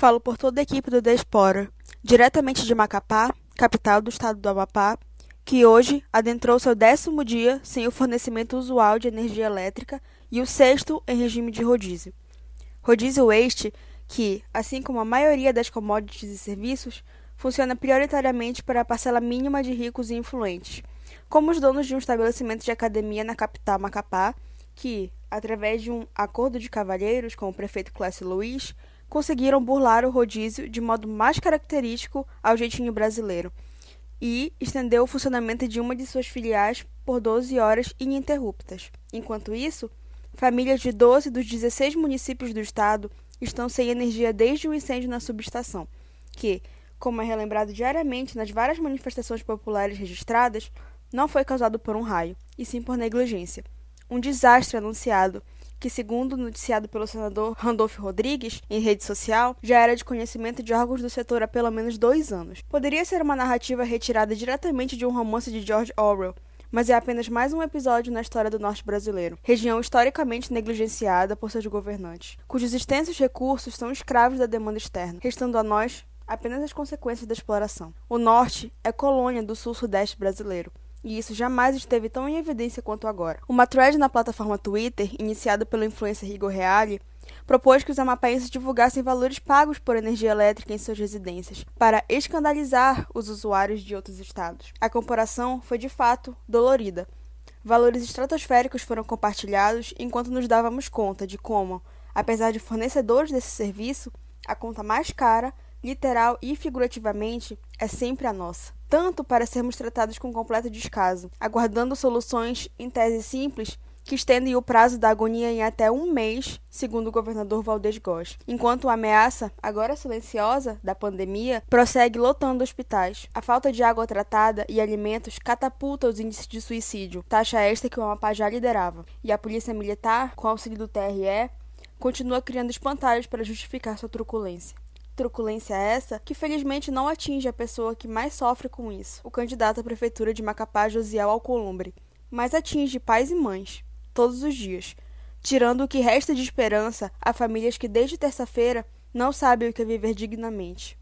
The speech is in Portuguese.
Falo por toda a equipe do Explorer, diretamente de Macapá, capital do estado do Amapá, que hoje adentrou seu décimo dia sem o fornecimento usual de energia elétrica e o sexto em regime de rodízio. Rodízio este que, assim como a maioria das commodities e serviços, funciona prioritariamente para a parcela mínima de ricos e influentes, como os donos de um estabelecimento de academia na capital Macapá, que, através de um acordo de cavalheiros com o prefeito Clécio Luiz, conseguiram burlar o rodízio de modo mais característico ao jeitinho brasileiro e estendeu o funcionamento de uma de suas filiais por 12 horas ininterruptas. Enquanto isso, famílias de 12 dos 16 municípios do estado estão sem energia desde o incêndio na subestação, que, como é relembrado diariamente nas várias manifestações populares registradas, não foi causado por um raio, e sim por negligência. Um desastre anunciado que, segundo noticiado pelo senador Randolfo Rodrigues em rede social, já era de conhecimento de órgãos do setor há pelo menos dois anos. Poderia ser uma narrativa retirada diretamente de um romance de George Orwell, mas é apenas mais um episódio na história do norte brasileiro, região historicamente negligenciada por seus governantes, cujos extensos recursos são escravos da demanda externa, restando a nós apenas as consequências da exploração. O norte é colônia do sul-sudeste brasileiro, e isso jamais esteve tão em evidência quanto agora. Uma thread na plataforma Twitter, iniciada pelo influencer Igor Reale, propôs que os amapaenses divulgassem valores pagos por energia elétrica em suas residências, para escandalizar os usuários de outros estados. A comparação foi de fato dolorida. Valores estratosféricos foram compartilhados enquanto nos dávamos conta de como, apesar de fornecedores desse serviço, a conta mais cara, literal e figurativamente, é sempre a nossa tanto para sermos tratados com completo descaso, aguardando soluções em tese simples que estendem o prazo da agonia em até um mês, segundo o governador Valdez Góes, enquanto a ameaça, agora silenciosa, da pandemia prossegue lotando hospitais. A falta de água tratada e alimentos catapulta os índices de suicídio, taxa esta que o Amapá já liderava, e a polícia militar, com auxílio do TRE, continua criando espantalhos para justificar sua truculência. Truculência essa que felizmente não atinge a pessoa que mais sofre com isso, o candidato à prefeitura de Macapá, Josiel Alcolumbre, mas atinge pais e mães, todos os dias, tirando o que resta de esperança a famílias que desde terça-feira não sabem o que é viver dignamente.